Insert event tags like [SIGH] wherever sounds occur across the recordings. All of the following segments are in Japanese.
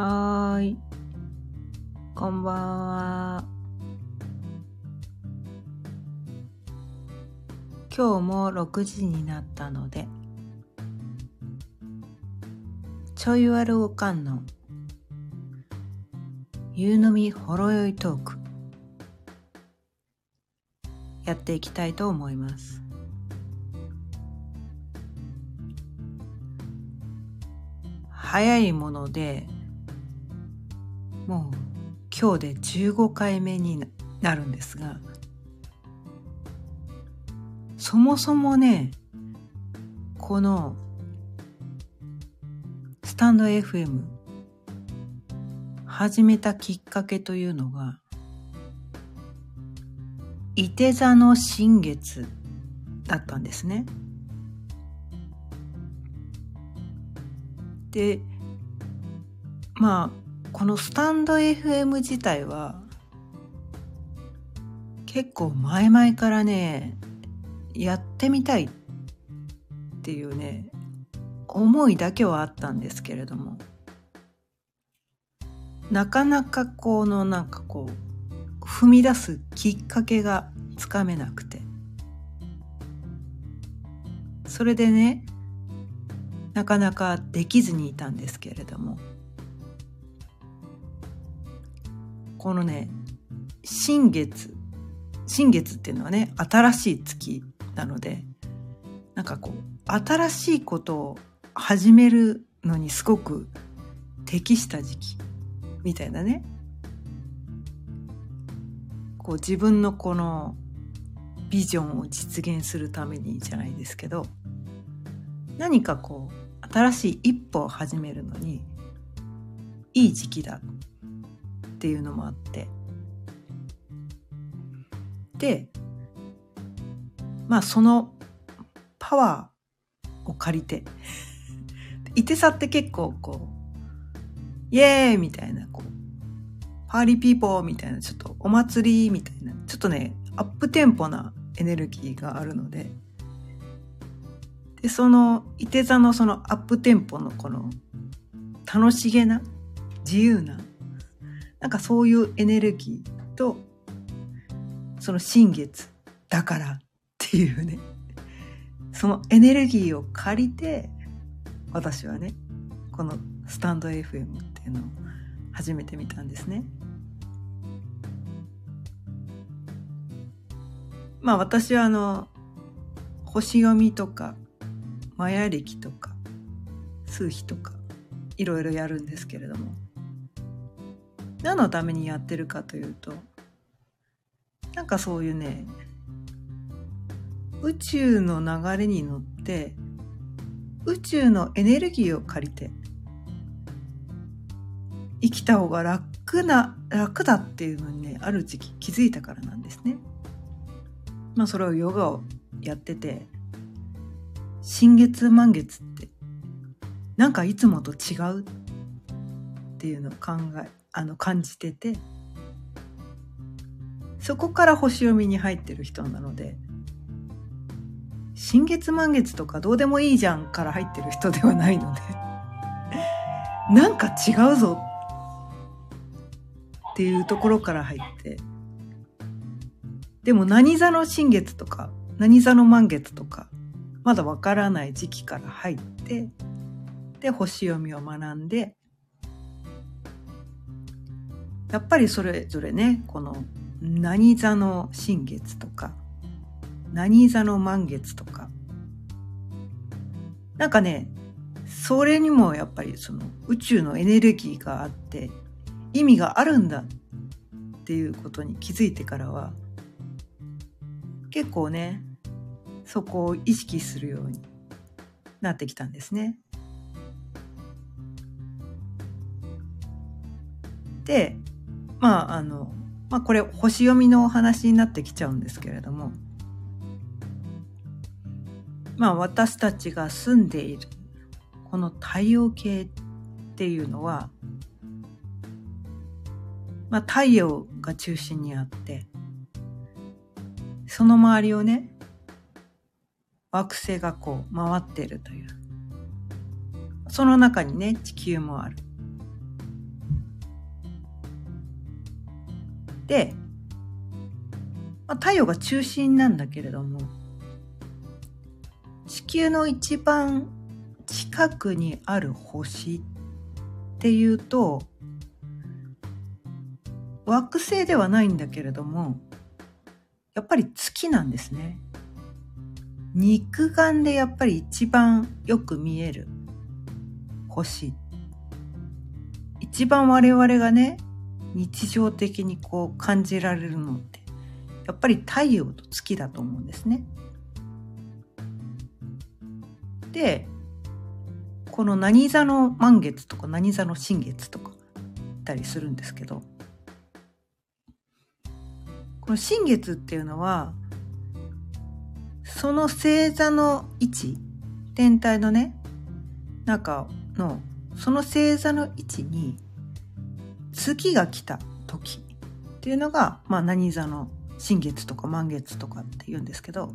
はーい。こんばんは。今日も6時になったので、ちょいわるおかんの夕飲みほろ酔いトークやっていきたいと思います。早いものでもう今日で15回目になるんですがそもそもねこのスタンド FM 始めたきっかけというのが伊手座の新月だったんですね。でまあこのスタンド FM 自体は結構前々からねやってみたいっていうね思いだけはあったんですけれども。なかなかこのなんかこう踏み出すきっかけがつかめなくて。それでねなかなかできずにいたんですけれども。このね新月新月っていうのはね新しい月なのでなんかこう新しいことを始めるのにすごく適した時期みたいなね。こう自分のこのビジョンを実現するためにじゃないですけど何かこう新しい一歩を始めるのにいい時期だ。っていうのもあって。でまあそのパワーを借りて。[LAUGHS] いてさって結構こうイエーイみたいなこうパーリーピーポーみたいなちょっとお祭りみたいなちょっとねアップテンポなエネルギーがあるので。でそのいて座のそのアップテンポのこの楽しげな自由ななんかそういうエネルギーとその新月だからっていうねそのエネルギーを借りて私はねこのスタンド FM っていうのを始めてみたんですね。まあ私はあの星読みとかマヤ暦とか数比とかいろいろやるんですけれども何のためにやってるかというとなんかそういうね宇宙の流れに乗って宇宙のエネルギーを借りて生きた方が楽な楽だっていうのにねある時期気づいたからなんですね。まあそれをヨガをやってて新月満月ってなんかいつもと違うっていうのを考えあの感じてて。そこから星読みに入ってる人なので新月満月とかどうでもいいじゃんから入ってる人ではないので [LAUGHS] なんか違うぞっていうところから入ってでも何座の新月とか何座の満月とかまだわからない時期から入ってで星読みを学んでやっぱりそれぞれねこの何座の新月とか何座の満月とかなんかねそれにもやっぱりその宇宙のエネルギーがあって意味があるんだっていうことに気づいてからは結構ねそこを意識するようになってきたんですね。でまああの、まあ、これ星読みのお話になってきちゃうんですけれども。まあ私たちが住んでいるこの太陽系っていうのは、まあ、太陽が中心にあってその周りをね惑星がこう回っているという。その中にね地球もある。まあ、太陽が中心なんだけれども地球の一番近くにある星っていうと惑星ではないんだけれどもやっぱり月なんですね。肉眼でやっぱり一番よく見える星。一番我々がね、日常的にこう感じられるのって、やっぱり太陽と月だと思うんですね。で、この何座の満月とか何座の新月とか言ったりするんですけど、この新月っていうのは、その星座の位置、天体のね、中の、その星座の位置に、月が来た時っていうのが、まあ何座の新月とか満月とかって言うんですけど、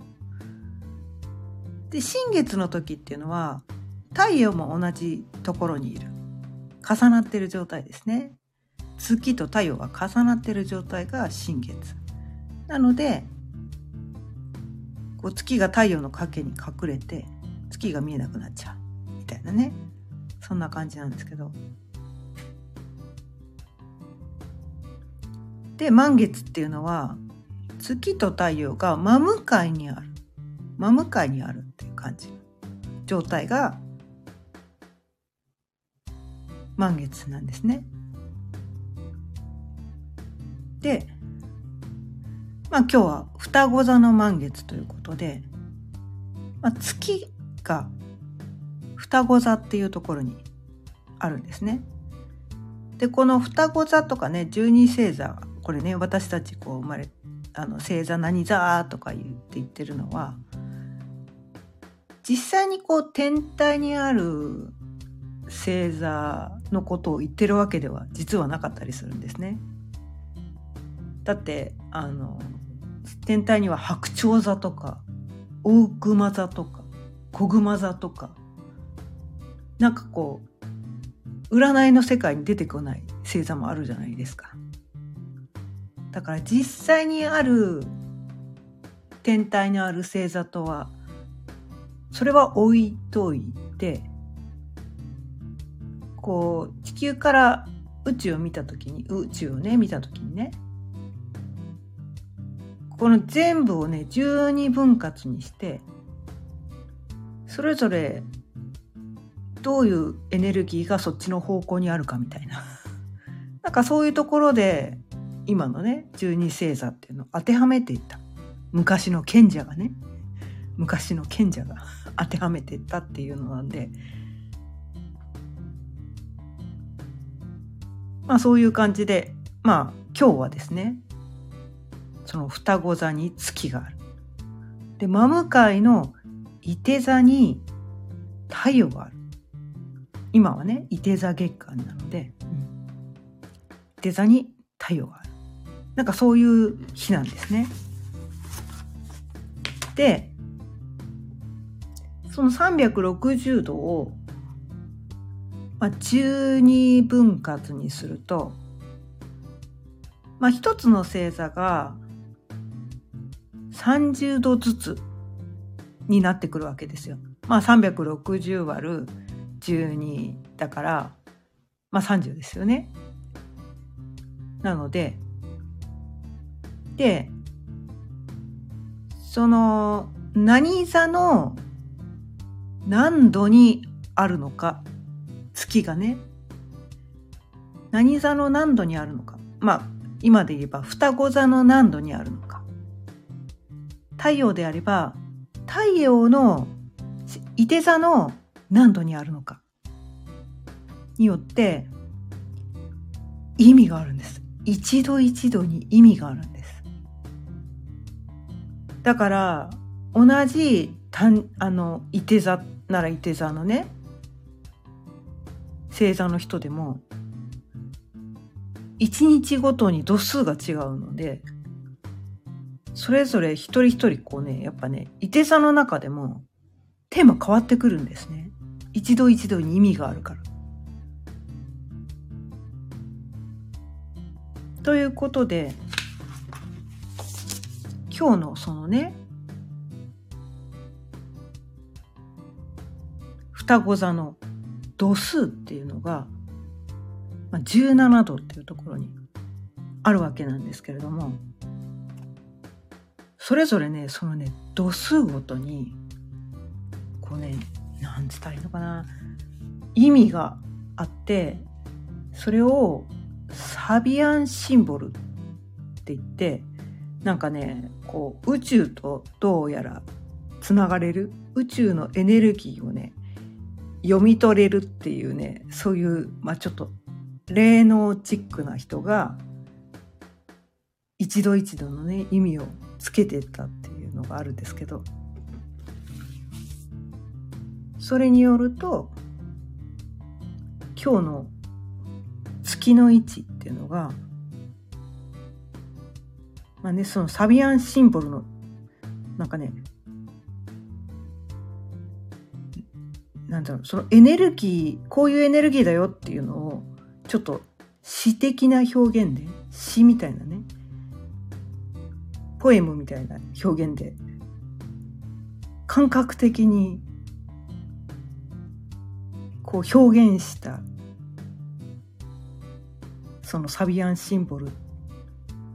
で、新月の時っていうのは、太陽も同じところにいる。重なってる状態ですね。月と太陽が重なってる状態が新月。なのでこう月が太陽の影に隠れて月が見えなくなっちゃうみたいなねそんな感じなんですけどで満月っていうのは月と太陽が真向かいにある真向かいにあるっていう感じ状態が満月なんですね。でまあ今日は双子座の満月ということで、まあ、月が双子座っていうところにあるんですね。で、この双子座とかね、十二星座、これね、私たちこう生まれ、あの、星座何座とか言って言ってるのは、実際にこう天体にある星座のことを言ってるわけでは実はなかったりするんですね。だってあの天体には白鳥座とか大熊座とか小熊座とかなんかこう占いの世界に出てこない星座もあるじゃないですか。だから実際にある天体にある星座とはそれは置いといてこう地球から宇宙を見た時に宇宙をね見た時にねこの全部をね12分割にしてそれぞれどういうエネルギーがそっちの方向にあるかみたいな。なんかそういうところで今のね十二星座っていうのを当てはめていった昔の賢者がね昔の賢者が [LAUGHS] 当てはめていったっていうのなんでまあそういう感じでまあ今日はですねその双子座に月がある。で、真向かいの伊手座に太陽がある。今はね、伊手座月間なので、うん、伊手座に太陽がある。なんかそういう日なんですね。で、その360度を、まあ、12分割にすると、まあ、一つの星座が30度ずつになってくるわけですよ。まあ360割る12だから、まあ30ですよね。なの、で、その何座の何度にあるのか、月がね、何座の何度にあるのか。まあ、今で言えば双子座の何度にあるのか。太陽であれば太陽のいて座の何度にあるのかによって意味があるんです一度一度に意味があるんですだから同じたんあのいて座ならいて座のね星座の人でも一日ごとに度数が違うのでそれぞれ一人一人こうね、やっぱね、いて座の中でもテーマ変わってくるんですね。一度一度に意味があるから。ということで、今日のそのね双子座の度数っていうのが、17度っていうところにあるわけなんですけれどもそれぞれねそのね度数ごとにこうねなんつったらいいのかな意味があってそれをサビアンシンボルって言ってなんかねこう宇宙とどうやらつながれる宇宙のエネルギーをね読み取れるっていうねそういう、まあ、ちょっと霊能チックな人が一度一度のね意味をつけてったっていうのがあるんですけどそれによると今日の月の位置っていうのがまあねそのサビアンシンボルのなんかねなんだろうそのエネルギーこういうエネルギーだよっていうのをちょっと詩的な表現で詩みたいなねポエムみたいな表現で感覚的にこう表現したそのサビアンシンボルっ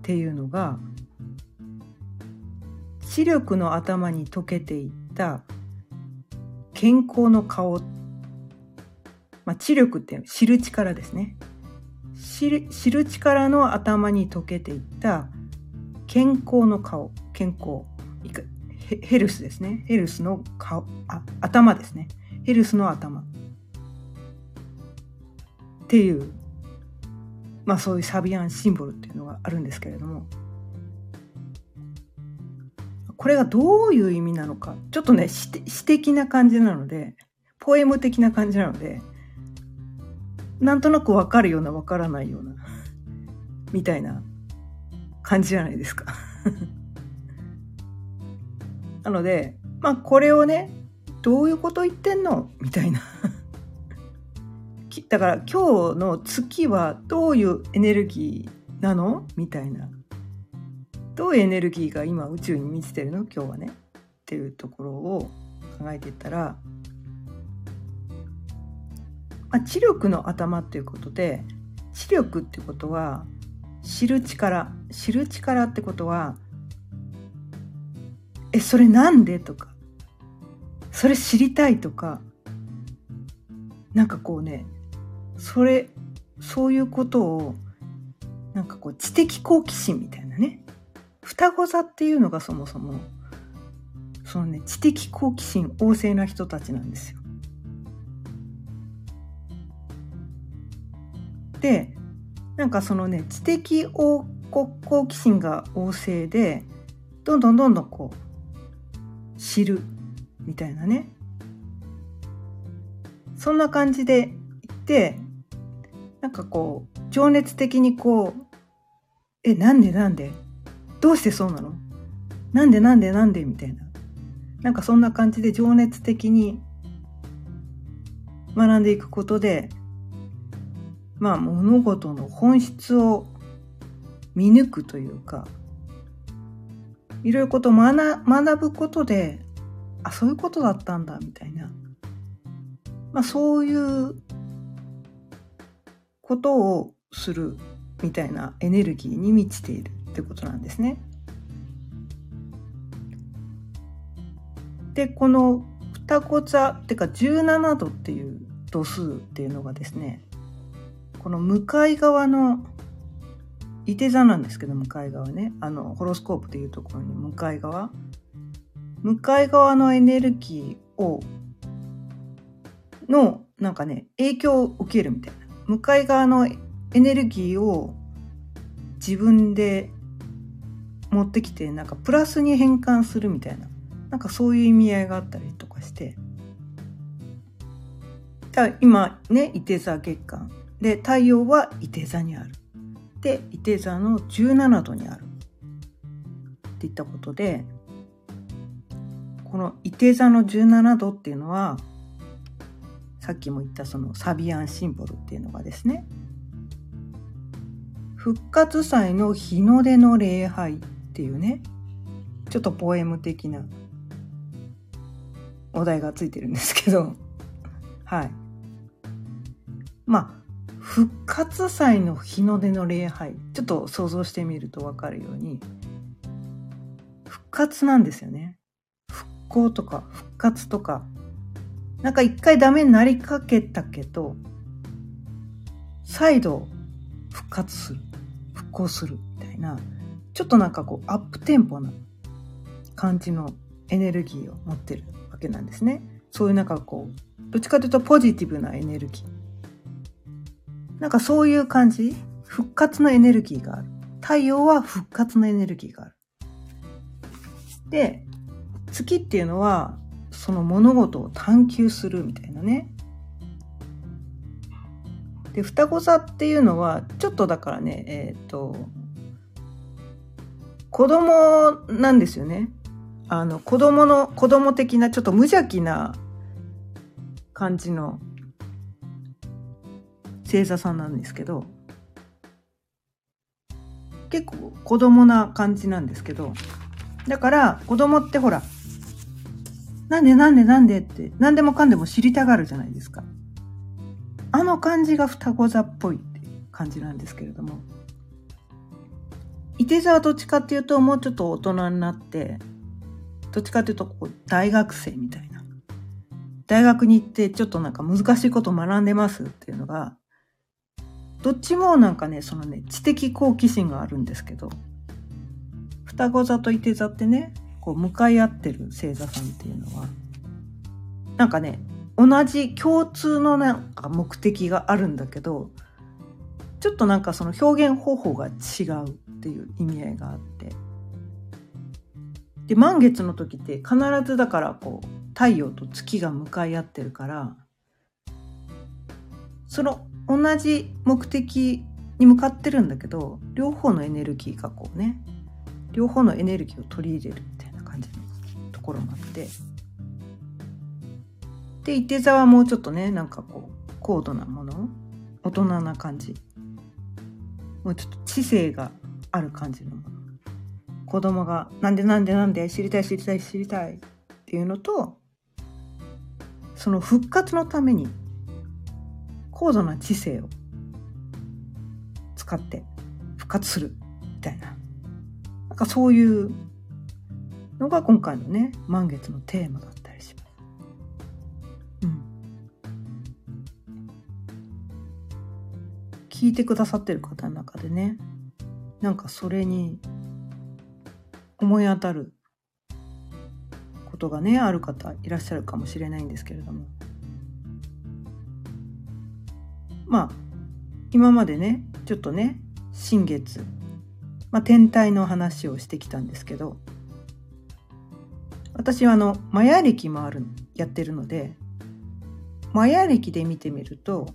ていうのが視力の頭に溶けていった健康の顔、まあ、知力って知る力ですね。知る知る力の頭に溶けていった健康の顔健康ヘルスですね。ヘルスの顔あ頭ですね。ヘルスの頭。っていうまあそういうサビアンシンボルっていうのがあるんですけれども。これがどういう意味なのかちょっとね詩的な感じなのでポエム的な感じなのでなんとなくわかるようなわからないような [LAUGHS] みたいな感じじゃないですか。[LAUGHS] なので、まあこれをね、どういうこと言ってんの？みたいな。[LAUGHS] だから今日の月はどういうエネルギーなの？みたいな。どういうエネルギーが今宇宙に満ちてるの？今日はね。っていうところを考えていったら、まあ、知力の頭っていうことで、知力ってことは知る力知る力ってことはえそれなんで？とかそれ知りたいとかなんかこうねそれそういうことをなんかこう知的好奇心みたいなね。双子座っていうのがそもそもそのね知的好奇心旺盛な人たちなんですよ。でなんかそのね知的好奇心が旺盛でどんどんどんどんこう知るみたいなねそんな感じでいってなんかこう情熱的にこう「えなんでなんでどうしてそうなの？なんでなんでなんで?」みたいな。なんかそんな感じで情熱的に学んでいくことでまあ物事の本質を見抜くというかいろいろこと学学ぶことであそういうことだったんだみたいな、まあ、そういうことをするみたいなエネルギーに満ちている。ってことなんですね。でこの双子座っていうか17度っていう度数っていうのがですねこの向かい側のいて座なんですけど向かい側ね。あのホロスコープでいうところに向かい側。向かい側のエネルギーをのなんかね影響を受けるみたいな。向かい側のエネルギーを自分で持ってきてなんかプラスに変換するみたいな。なんかそういう意味合いがあったりとかして。だ今ね伊手座月間。で太陽は伊手座にある。で伊手座の17度にある。っていったことでこの伊手座の17度っていうのはさっきも言ったそのサビアンシンボルっていうのがですね復活祭の日の出の礼拝。っていうねちょっとポエム的なお題がついてるんですけど、[LAUGHS] はい。まあ、復活祭の日の出の礼拝、ちょっと想像してみるとわかるように、復活なんですよね。復興とか復活とか、なんか一回ダメになりかけたけど、再度復活する、復興するみたいな、ちょっとなんかこうアップテンポな感じのエネルギーを持ってるわけなんですね。そういうなんかこう、どっちかというとポジティブなエネルギー。なんかそういう感じ？復活のエネルギーがある。太陽は復活のエネルギーがある。で、月っていうのは、その物事を探求するみたいなね。で、双子座っていうのは、ちょっとだからね、えっ、ー、と、子供なんですよね。あの、子供の、子供的な、ちょっと無邪気な感じの星座さんなんですけど、結構子供な感じなんですけど、だから子供ってほら、なんでなんでなんでって何でもかんでも知りたがるじゃないですか。あの感じが双子座っぽいって感じなんですけれども。伊手座はどっちかっていうともうちょっと大人になって、どっちかっていうとこう大学生みたいな。大学に行ってちょっとなんか難しいこと学んでますっていうのが、どっちもなんかね、そのね、知的好奇心があるんですけど、双子座と伊手座ってね、こう向かい合ってる星座さんっていうのは、なんかね、同じ共通のなんか目的があるんだけど、ちょっとなんかその表現方法が違うっていう意味合いがあって。で、満月の時って必ずだからこう、太陽と月が向かい合ってるから、その同じ目的に向かってるんだけど両方のエネルギーがこうね両方のエネルギーを取り入れるみたいな感じのところもあってで伊手座はもうちょっとねなんかこう高度なもの大人な感じもうちょっと知性がある感じのもの。子供が「なんでなんでなんで知りたい知りたい知りたい」っていうのとその復活のために高度な知性を使って復活するみたいな。なんかそういうのが今回のね満月のテーマだったりします。うん、聞いてくださってる方の中でねなんかそれに思い当たることがねある方いらっしゃるかもしれないんですけれども。まあ今までねちょっとね新月、まあ、天体の話をしてきたんですけど私はあのマヤ暦もあるやってるのでマヤ暦で見てみると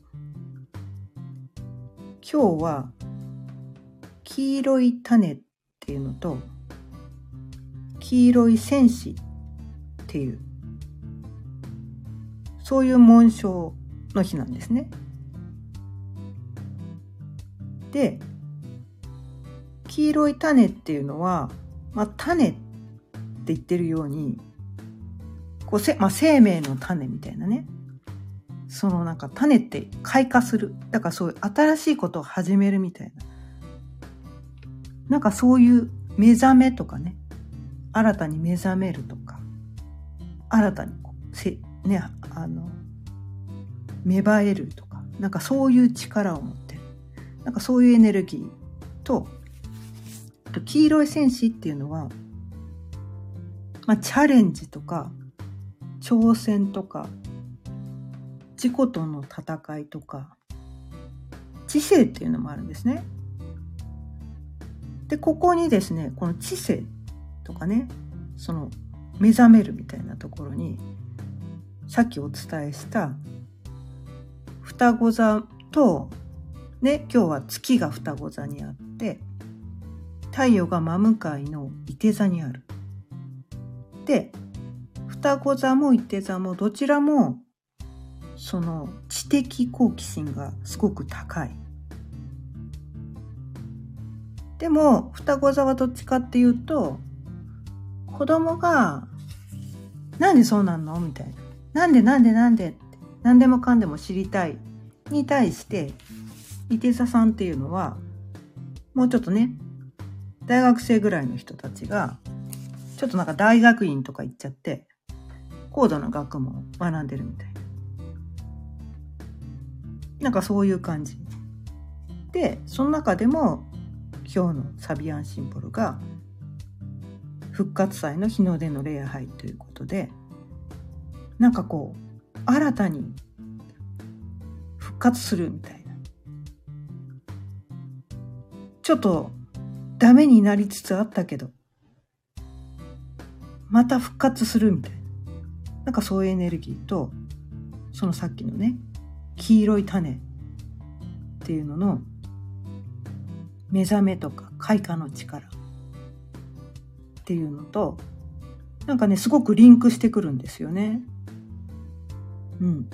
今日は黄色い種っていうのと黄色い戦士っていうそういう紋章の日なんですね。で黄色い種っていうのは、まあ、種って言ってるようにこうせ、まあ、生命の種みたいなね。そのなんか種って開花する。だからそういう新しいことを始めるみたいな。なんかそういう目覚めとかね新たに目覚めるとか新たにこうせねあの芽生えるとかなんかそういう力を持ってるなんかそういうエネルギーと、黄色い戦士っていうのは、まあ、チャレンジとか、挑戦とか、自己との戦いとか、知性っていうのもあるんですね。で、ここにですね、この知性とかね、その目覚めるみたいなところに、さっきお伝えした双子座とで、今日は月が双子座にあって、太陽が真向かいの伊手座にある。で、双子座も伊手座もどちらも、その知的好奇心がすごく高い。でも、双子座はどっちかっていうと、子供が、なんでそうなんの？みたいな。なんで？なんで？なんで？って、何でもかんでも知りたい。に対して、伊手座さんっていうのは、もうちょっとね、大学生ぐらいの人たちが、ちょっとなんか大学院とか行っちゃって、高度な学問を学んでるみたいな。なんかそういう感じ。で、その中でも今日のサビアンシンボルが復活祭の日の出の礼拝ということでなんかこう新たに復活するみたいな。ちょっとダメになりつつあったけどまた復活するみたいな。なんかそういうエネルギーとそのさっきのね黄色い種っていうのの目覚めとか開花の力っていうのとなんかねすごくリンクしてくるんですよね。うん。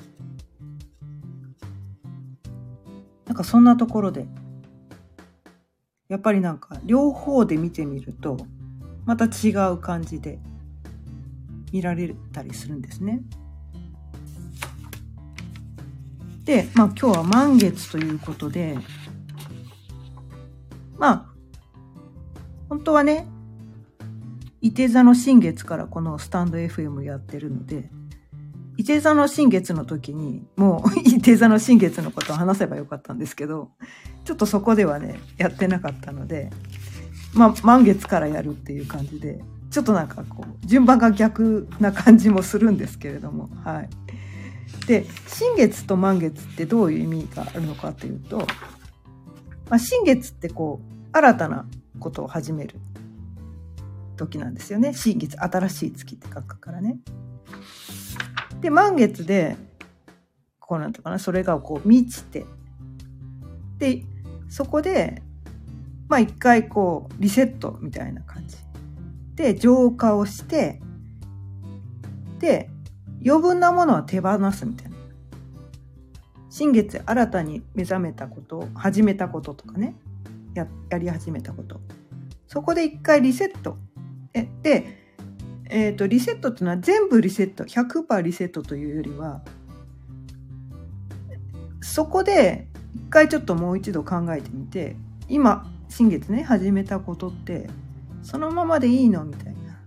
なんかそんなところでやっぱりなんか両方で見てみるとまた違う感じで見られたりするんですね。で、まあ今日は満月ということで、まあ、本当はね、伊手座の新月からこのスタンド FM やってるので、伊手座の新月の時にもう [LAUGHS] 伊手座の新月のことを話せばよかったんですけど、ちょっとそこではね、やってなかったので、まあ満月からやるっていう感じで、ちょっとなんかこう、順番が逆な感じもするんですけれども、はい。で、新月と満月ってどういう意味があるのかというと、まあ、新月ってこう、新たなことを始める時なんですよね。新月、新しい月って書くからね。で、満月で、こうなんとかな、それがこう満ちて、で、そこで、まあ一回こう、リセットみたいな感じ。で、浄化をして、で、余分なものは手放すみたいな。新月新たに目覚めたこと、始めたこととかね、やり始めたこと。そこで一回リセットえで、えーと、リセットっていうのは全部リセット100%リセットというよりはそこで一回ちょっともう一度考えてみて今新月ね始めたことってそのままでいいのみたいな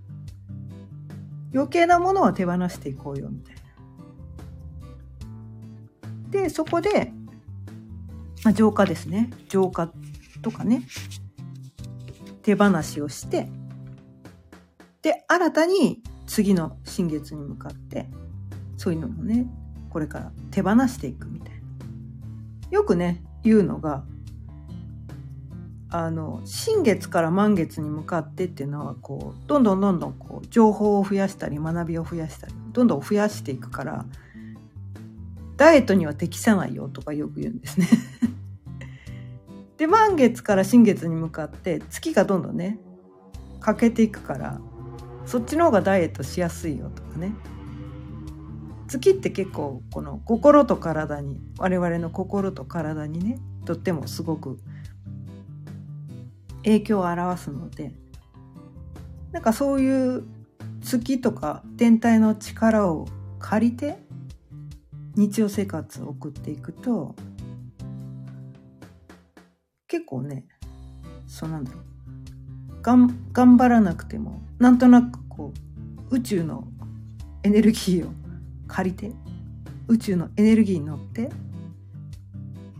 余計なものは手放していこうよみたいな。でそこで、まあ、浄化ですね浄化とかね手放しをしてで、新たに次の新月に向かって、そういうのもね、これから手放していくみたいな。よくね、言うのが、あの、新月から満月に向かってっていうのは、こう、どんどんどんどんこう、情報を増やしたり、学びを増やしたり、どんどん増やしていくから、ダイエットには適さないよとかよく言うんですね。[LAUGHS] で、満月から新月に向かって、月がどんどんね、欠けていくから、そっちの方がダイエットしやすいよとかね。月って結構この心と体に我々の心と体にねとってもすごく影響を表すのでなんかそういう月とか天体の力を借りて日常生活を送っていくと結構ねそうなんだろう頑張らなくてもなんとなくこう宇宙のエネルギーを借りて宇宙のエネルギーに乗って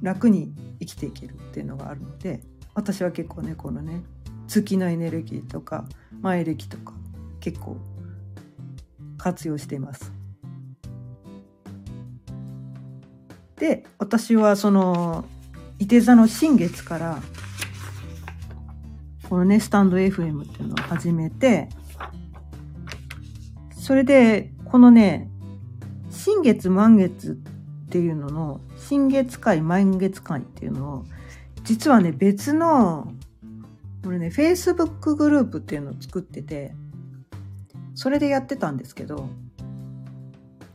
楽に生きていけるっていうのがあるので私は結構ねこのね月のエネルギーとか前歴とか結構活用しています。で私はその伊手座の新月からこのね、スタンド FM っていうのを始めて、それで、このね、新月満月っていうのの、新月会満月会っていうのを、実はね、別の、これね、Facebook グループっていうのを作ってて、それでやってたんですけど、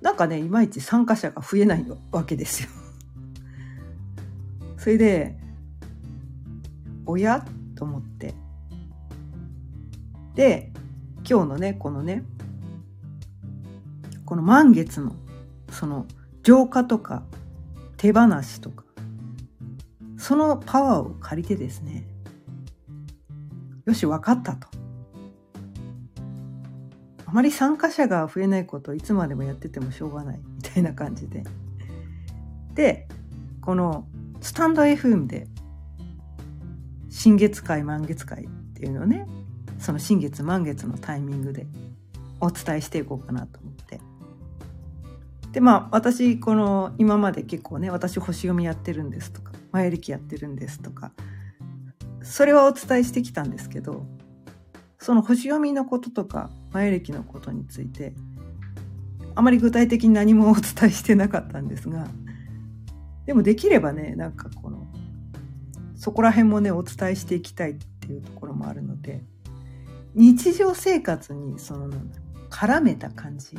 なんかね、いまいち参加者が増えないわけですよ。[LAUGHS] それで、おや？と思って。で、今日のね、このね、この満月の、その浄化とか手放しとか、そのパワーを借りてですね、よし、分かったと。あまり参加者が増えないことをいつまでもやっててもしょうがないみたいな感じで。で、このスタンド FM で新月会満月会っていうのをね、その新月満月のタイミングでお伝えしていこうかなと思って。で、まあ私、この今まで結構ね、私星読みやってるんですとか、前歴やってるんですとか、それはお伝えしてきたんですけど、その星読みのこととか前歴のことについてあまり具体的に何もお伝えしてなかったんですがでもできればねなんかこのそこら辺もねお伝えしていきたいっていうところもあるので日常生活にその絡めた感じ。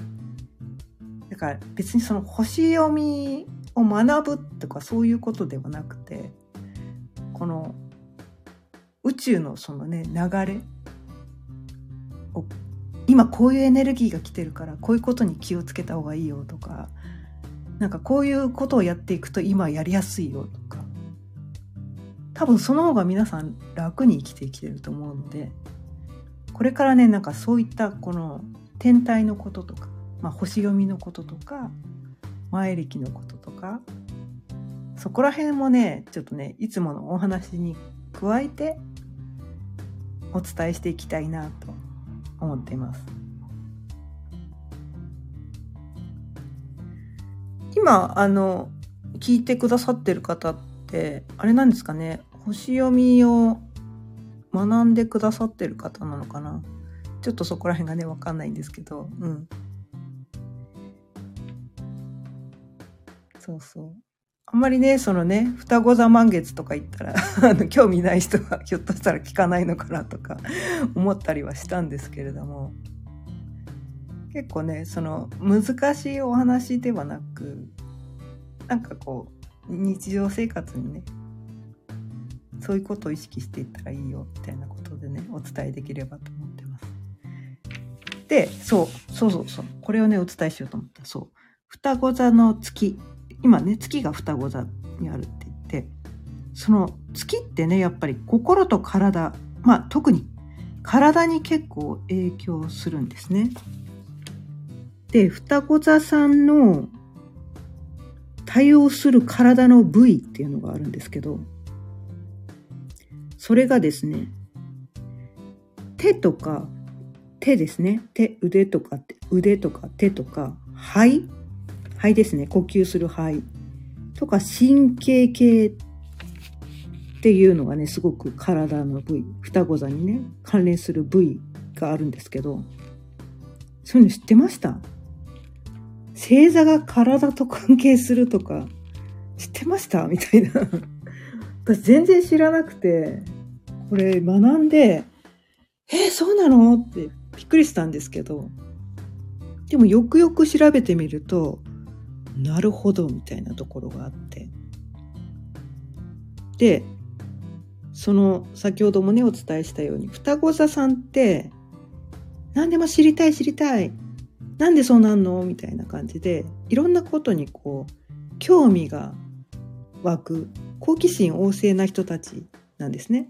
だから別にその星読みを学ぶとかそういうことではなくてこの宇宙のそのね流れ今こういうエネルギーが来てるからこういうことに気をつけた方がいいよとかなんかこういうことをやっていくと今やりやすいよとか。多分その方が皆さん楽に生きてきてると思うのでこれからねなんかそういったこの天体のこととか、まあ、星読みのこととか前歴のこととかそこら辺もねちょっとねいつものお話に加えてお伝えしていきたいなと思っています。今、あの、聞いてくださってる方って、あれなんですかね、星読みを学んでくださってる方なのかな？ちょっとそこら辺がね、わかんないんですけど、うん。そうそう。あんまりね、そのね、双子座満月とか言ったら、[LAUGHS] あの、興味ない人はひょっとしたら聞かないのかなとか [LAUGHS] 思ったりはしたんですけれども、結構ね、その、難しいお話ではなく、なんかこう、日常生活にね、そういうことを意識していったらいいよ、みたいなことでね、お伝えできればと思ってます。で、そう、そうそうそう、これをね、お伝えしようと思った。そう。双子座の月今ね月が双子座にあるって言ってその月ってねやっぱり心と体まあ特に体に結構影響するんですね。で双子座さんの対応する体の部位っていうのがあるんですけどそれがですね手とか手ですね手腕とか腕とか手とか肺肺ですね。呼吸する肺。とか神経系っていうのがねすごく体の部位。双子座にね関連する部位があるんですけど。そういうの知ってました？星座が体と関係するとか。知ってました？みたいな。[LAUGHS] 私全然知らなくて。これ学んでえー、そうなの？ってびっくりしたんですけど。でもよくよく調べてみるとなるほどみたいなところがあってでその先ほどもねお伝えしたように双子座さんって何でも知りたい知りたいなんでそうなんのみたいな感じでいろんなことにこう興味が湧く好奇心旺盛な人たちなんですね。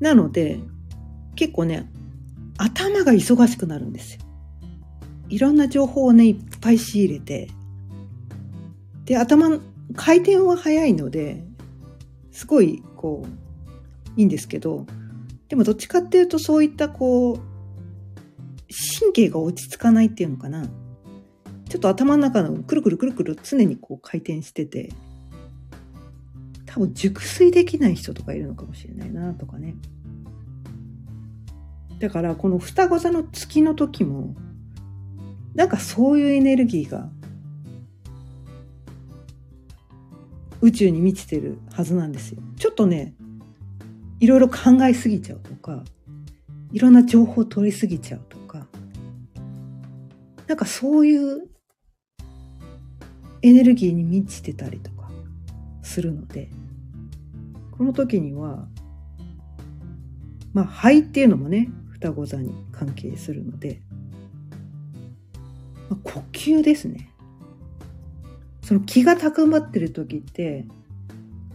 なので結構ね頭が忙しくなるんですよ。いろんな情報をね、いっぱい仕入れて、で、頭、回転は早いので、すごい、こう、いいんですけど、でもどっちかっていうとそういったこう、神経が落ち着かないっていうのかな。ちょっと頭の中のくるくるくるくる常にこう回転してて、多分熟睡できない人とかいるのかもしれないなとかね。だからこの双子座の月の時もなんかそういうエネルギーが宇宙に満ちてるはずなんですよ。ちょっとね、いろいろ考えすぎちゃうとか、いろんな情報を取りすぎちゃうとか、なんかそういうエネルギーに満ちてたりとかするので、この時には、まあ肺っていうのもね双子座に関係するので、呼吸ですね。その気が高まってる時って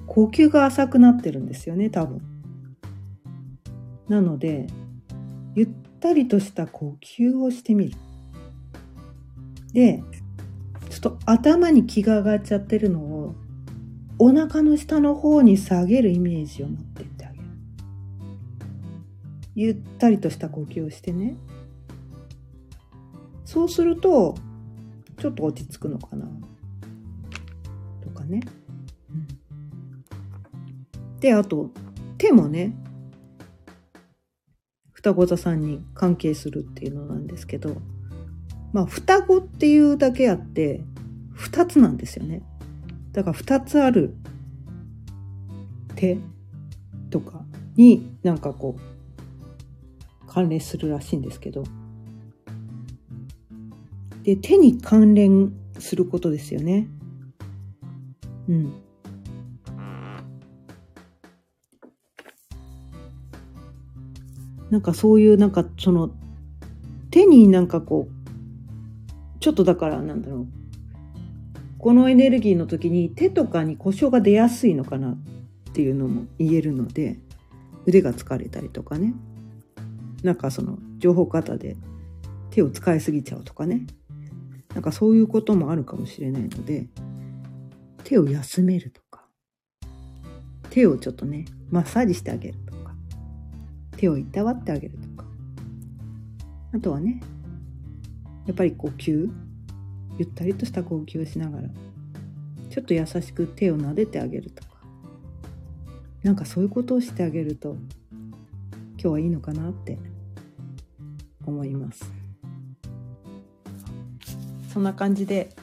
呼吸が浅くなってるんですよね多分。なのでゆったりとした呼吸をしてみる。でちょっと頭に気が上がっちゃってるのをお腹の下の方に下げるイメージを持ってってあげる。ゆったりとした呼吸をしてね。そうするとちょっと落ち着くのかな。とかね、うん、であと手もね双子座さんに関係するっていうのなんですけどまあ双子っていうだけあって2つなんですよね。だから2つある手とかになんかこう関連するらしいんですけど。で手に関連することですよね。うん。なんかそういうなんかその手になんかこうちょっとだからなんだろう。このエネルギーの時に手とかに故障が出やすいのかなっていうのも言えるので腕が疲れたりとかね。なんかその情報型で手を使いすぎちゃうとかね。なんかそういうこともあるかもしれないので手を休めるとか手をちょっとねマッサージしてあげるとか手をいたわってあげるとかあとはねやっぱり呼吸ゆったりとした呼吸をしながらちょっと優しく手を撫でてあげるとかなんかそういうことをしてあげると今日はいいのかなって思います。そんな感じで。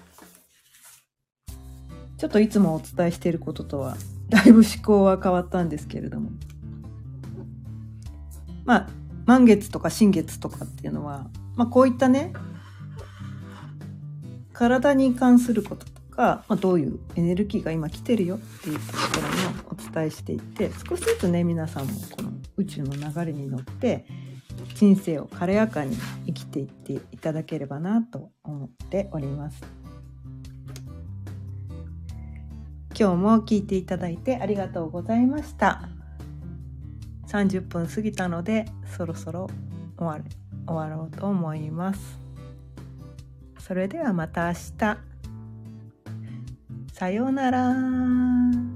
ちょっといつもお伝えしていることとは [LAUGHS] だいぶ思考は変わったんですけれども。まあ満月とか新月とかっていうのは、まあ、こういったね体に関することとか、まあ、どういうエネルギーが今来てるよっていうところもお伝えしていて少しずつね皆さんもこの宇宙の流れに乗って人生を軽やかに生きていっていただければなと思っております。今日も聞いていただいてありがとうございました。30分過ぎたのでそろそろ終わる終わろうと思います。それではまた明日。さようなら。